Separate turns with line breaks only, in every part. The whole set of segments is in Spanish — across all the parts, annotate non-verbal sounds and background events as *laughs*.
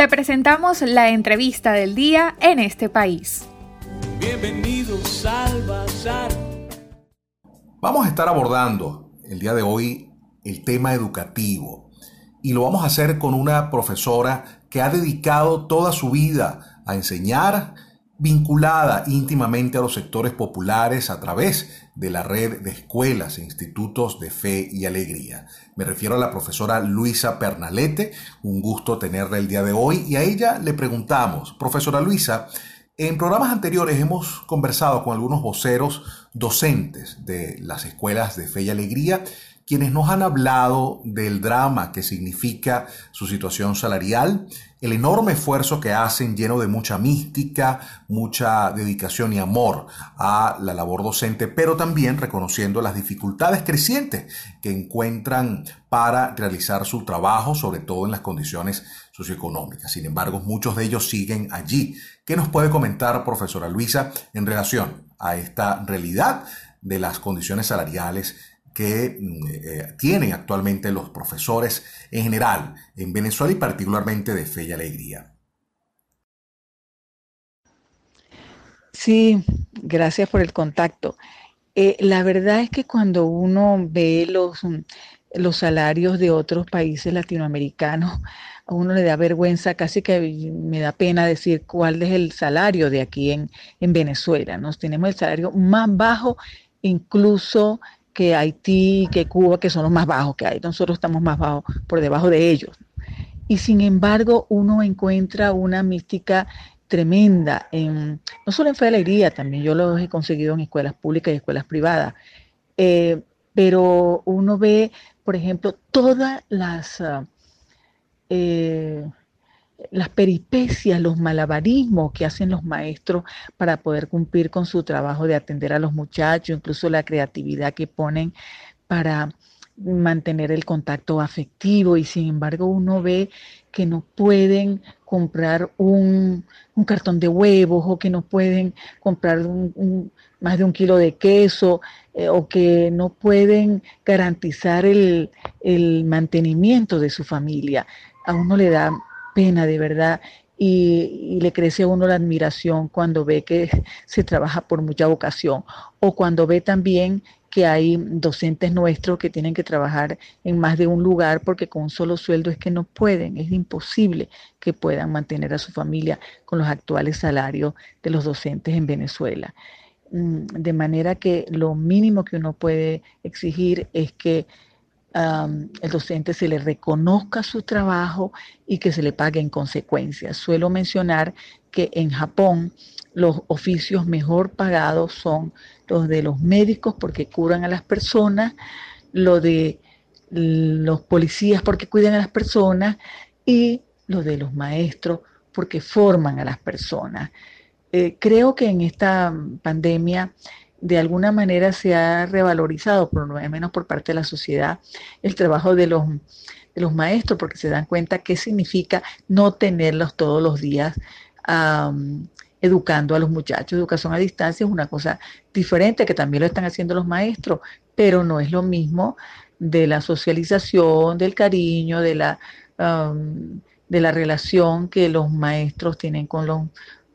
Te presentamos la entrevista del día en este país.
Bienvenidos al Bazar.
Vamos a estar abordando el día de hoy el tema educativo y lo vamos a hacer con una profesora que ha dedicado toda su vida a enseñar vinculada íntimamente a los sectores populares a través de la red de escuelas e institutos de fe y alegría. Me refiero a la profesora Luisa Pernalete, un gusto tenerla el día de hoy y a ella le preguntamos, profesora Luisa, en programas anteriores hemos conversado con algunos voceros docentes de las escuelas de fe y alegría quienes nos han hablado del drama que significa su situación salarial, el enorme esfuerzo que hacen lleno de mucha mística, mucha dedicación y amor a la labor docente, pero también reconociendo las dificultades crecientes que encuentran para realizar su trabajo, sobre todo en las condiciones socioeconómicas. Sin embargo, muchos de ellos siguen allí. ¿Qué nos puede comentar, profesora Luisa, en relación a esta realidad de las condiciones salariales que mm, eh, tienen actualmente los profesores en general en Venezuela y particularmente de fe y alegría.
Sí, gracias por el contacto. Eh, la verdad es que cuando uno ve los, mm, los salarios de otros países latinoamericanos, a uno le da vergüenza, casi que me da pena decir cuál es el salario de aquí en, en Venezuela. Nos tenemos el salario más bajo incluso que Haití, que Cuba, que son los más bajos que hay. Nosotros estamos más bajos, por debajo de ellos. Y sin embargo, uno encuentra una mística tremenda, en, no solo en fe alegría, también yo lo he conseguido en escuelas públicas y escuelas privadas. Eh, pero uno ve, por ejemplo, todas las... Ah, eh, las peripecias, los malabarismos que hacen los maestros para poder cumplir con su trabajo de atender a los muchachos, incluso la creatividad que ponen para mantener el contacto afectivo y sin embargo uno ve que no pueden comprar un, cartón de huevos o que no pueden comprar más de un kilo de queso eh, o que no pueden garantizar el, el mantenimiento de su familia. A uno le da de verdad y, le crece a uno la admiración cuando ve que se trabaja por mucha vocación o cuando ve también que hay docentes nuestros que tienen que trabajar en más de un lugar porque con un solo sueldo es que no pueden, es imposible que puedan mantener a su familia con los actuales salarios de los docentes en Venezuela. Mm, de manera que lo mínimo que uno puede exigir es que el docente se le reconozca su trabajo y que se le pague en consecuencia. Suelo mencionar que en Japón los oficios mejor pagados son los de los médicos porque curan a las personas, los de los policías porque cuidan a las personas y los de los maestros porque forman a las personas. Eh, creo que en esta pandemia de alguna manera se ha revalorizado, por lo menos por parte de la sociedad, el trabajo de los, de los maestros, porque se dan cuenta qué significa no tenerlos todos los días educando a los muchachos. Educación a distancia es una cosa diferente, que también lo están haciendo los maestros, pero no es lo mismo de la socialización, del cariño, de la, de la relación que los maestros tienen con los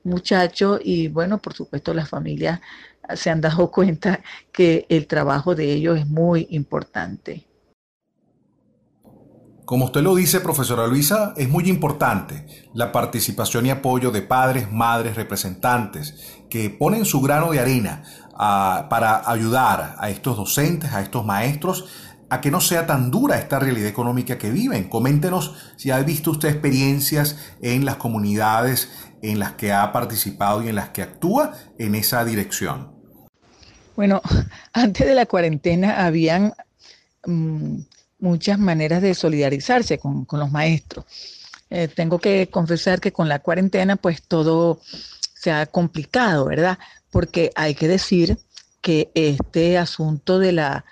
muchachos y bueno, por supuesto las familias se han dado cuenta que el trabajo de ellos es muy importante.
Como usted lo dice, profesora Luisa, es muy importante la participación y apoyo de padres, madres, representantes que ponen su grano de arena ah, para ayudar a estos docentes, a estos maestros, a que no sea tan dura esta realidad económica que viven. Coméntenos si ha visto usted experiencias en las comunidades en las que ha participado y en las que actúa en esa dirección.
Bueno, *laughs* antes de la cuarentena habían mm, muchas maneras de solidarizarse con, los maestros. Eh, tengo que confesar que con la cuarentena pues todo se ha complicado, ¿verdad? Porque hay que decir que este asunto de la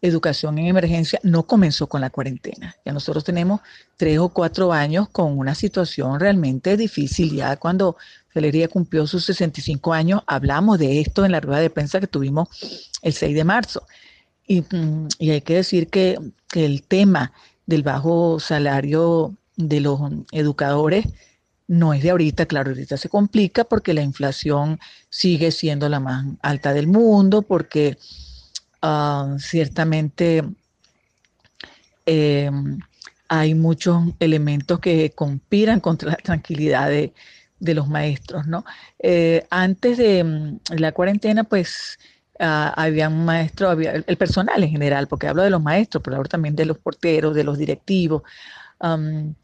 educación en emergencia no comenzó con la cuarentena. Ya nosotros tenemos tres o cuatro años con una situación realmente difícil. Ya cuando Felería cumplió sus 65 años, hablamos de esto en la rueda de prensa que tuvimos el 6 de marzo. Y, mm, hay que decir que, el tema del bajo salario de los educadores No es de ahorita, claro, ahorita se complica porque la inflación sigue siendo la más alta del mundo, porque uh, ciertamente eh, hay muchos elementos que conspiran contra la tranquilidad de, de los maestros, ¿no? Eh, antes de mm, la cuarentena, pues uh, había un maestro, había el, personal en general, porque hablo de los maestros, pero ahora también de los porteros, de los directivos. Um,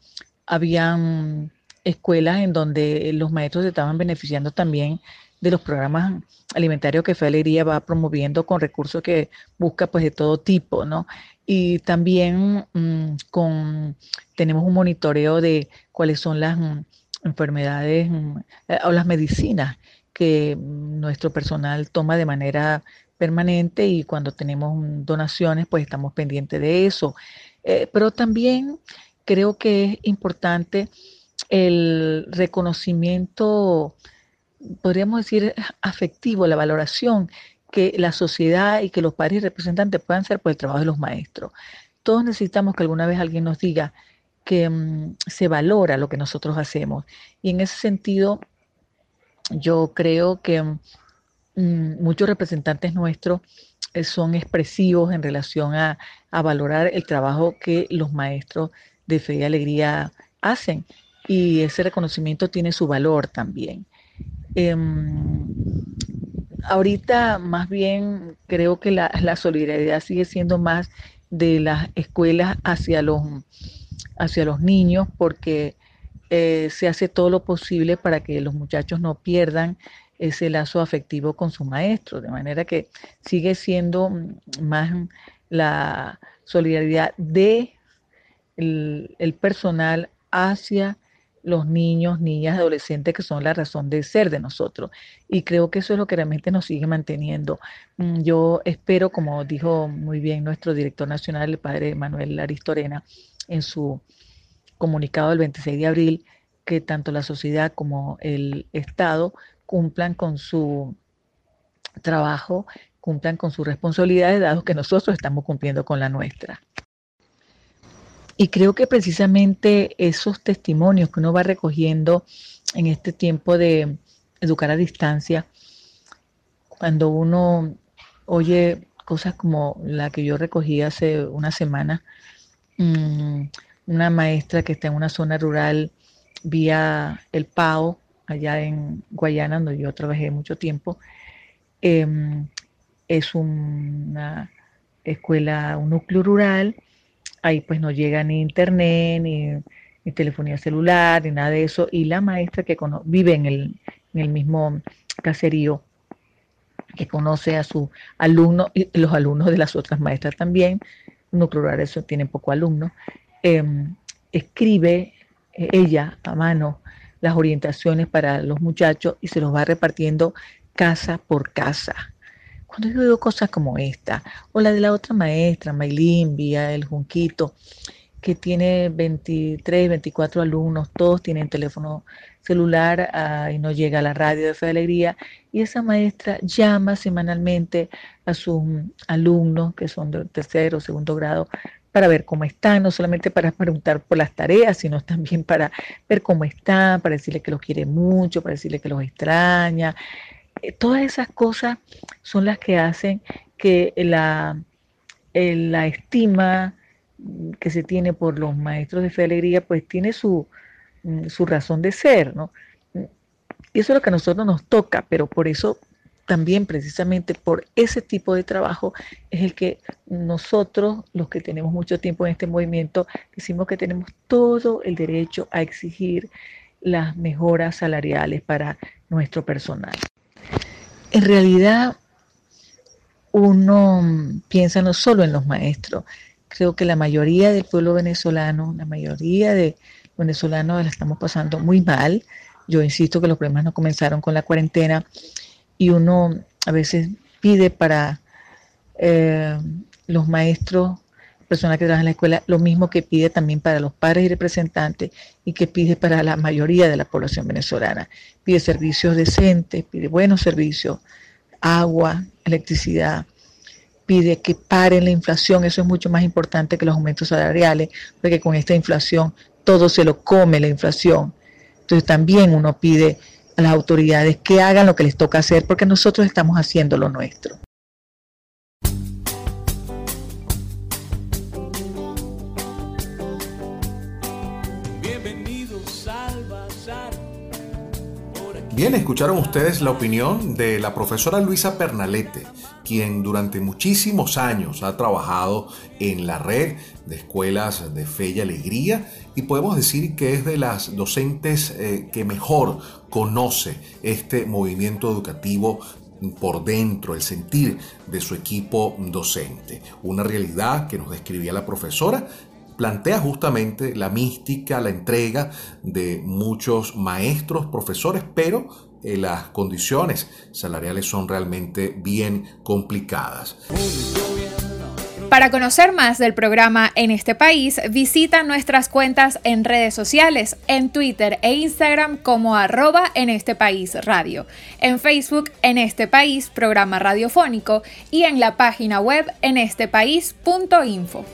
habían escuelas en donde los maestros estaban beneficiando también de los programas alimentarios que Fe Alegría va promoviendo con recursos que busca pues de todo tipo, ¿no? Y también mmm, con tenemos un monitoreo de cuáles son las mmm, enfermedades mmm, o las medicinas que nuestro personal toma de manera permanente y cuando tenemos donaciones pues estamos pendientes de eso. Eh, pero también creo que es importante el reconocimiento, podríamos decir, afectivo, la valoración que la sociedad y que los padres y representantes puedan hacer por el trabajo de los maestros. Todos necesitamos que alguna vez alguien nos diga que um, se valora lo que nosotros hacemos. Y en ese sentido, yo creo que um, muchos representantes nuestros eh, son expresivos en relación a, a, valorar el trabajo que los maestros de fe y alegría hacen. Y ese reconocimiento tiene su valor también. Eh, ahorita más bien creo que la, solidaridad sigue siendo más de las escuelas hacia los, hacia los niños porque eh, se hace todo lo posible para que los muchachos no pierdan ese lazo afectivo con su maestro, de manera que sigue siendo más la solidaridad de el personal hacia los niños, niñas, adolescentes que son la razón de ser de nosotros. Y creo que eso es lo que realmente nos sigue manteniendo. Mm, yo espero, como dijo muy bien nuestro director nacional, el padre Manuel Aristorena, en su comunicado del 26 de abril, que tanto la sociedad como el Estado cumplan con su trabajo, cumplan con sus responsabilidades, dado que nosotros estamos cumpliendo con la nuestra. Y creo que precisamente esos testimonios que uno va recogiendo en este tiempo de educar a distancia, cuando uno oye cosas como la que yo recogí hace una semana, mmm, una maestra que está en una zona rural vía el PAO, allá en Guayana, donde yo trabajé mucho tiempo, eh, es una escuela, un núcleo rural, ahí pues no llega ni internet, ni, telefonía celular, ni nada de eso, y la maestra que vive en el, mismo caserío, que conoce a su alumno y los alumnos de las otras maestras también, núcleo rural eso tiene poco alumnos, eh, escribe eh, ella a mano las orientaciones para los muchachos y se los va repartiendo casa por casa. Cuando yo veo cosas como esta, o la de la otra maestra, Maylin, vía el Junquito, que tiene 23, 24 alumnos, todos tienen teléfono celular uh, y no llega a la radio de Fe de Alegría, y esa maestra llama semanalmente a sus alumnos que son de tercero o segundo grado para ver cómo están, no solamente para *laughs* preguntar por las tareas, sino también para ver cómo están, para decirle que los quiere mucho, para decirle que los extraña, todas esas cosas son las que hacen que la, la estima que se tiene por los maestros de fe y alegría, pues tiene su, mm, su razón de ser, ¿no? Y eso es lo que a nosotros nos toca, pero por eso también precisamente por ese tipo de trabajo es el que nosotros, los que tenemos mucho tiempo en este movimiento, decimos que tenemos todo el derecho a exigir las mejoras salariales para nuestro personal. En realidad, uno piensa no solo en los maestros, creo que la mayoría del pueblo venezolano, la mayoría de venezolanos la estamos pasando muy mal. Yo insisto que los problemas no comenzaron con la cuarentena y uno a veces pide para eh, los maestros, personas que trabajan en la escuela, lo mismo que pide también para los padres y representantes y que pide para la mayoría de la población venezolana. Pide servicios decentes, pide buenos servicios, agua, electricidad, pide que paren la inflación, eso es mucho más importante que los aumentos salariales, porque con esta inflación todo se lo come la inflación. Entonces también uno pide a las autoridades que hagan lo que les toca hacer porque nosotros estamos haciendo lo nuestro.
Bien, escucharon ustedes la opinión de la profesora Luisa Pernalete, quien durante muchísimos años ha trabajado en la red de escuelas de fe y alegría y podemos decir que es de las docentes eh, que mejor conoce este movimiento educativo por dentro, el sentir de su equipo docente. Una realidad que nos describía la profesora plantea justamente la mística, la entrega de muchos maestros, profesores, pero eh, las condiciones salariales son realmente bien complicadas.
Para conocer más del programa en este país, visita nuestras cuentas en redes sociales, en Twitter e Instagram como arroba en este país radio, en Facebook en este país programa radiofónico y en la página web en estepaís.info.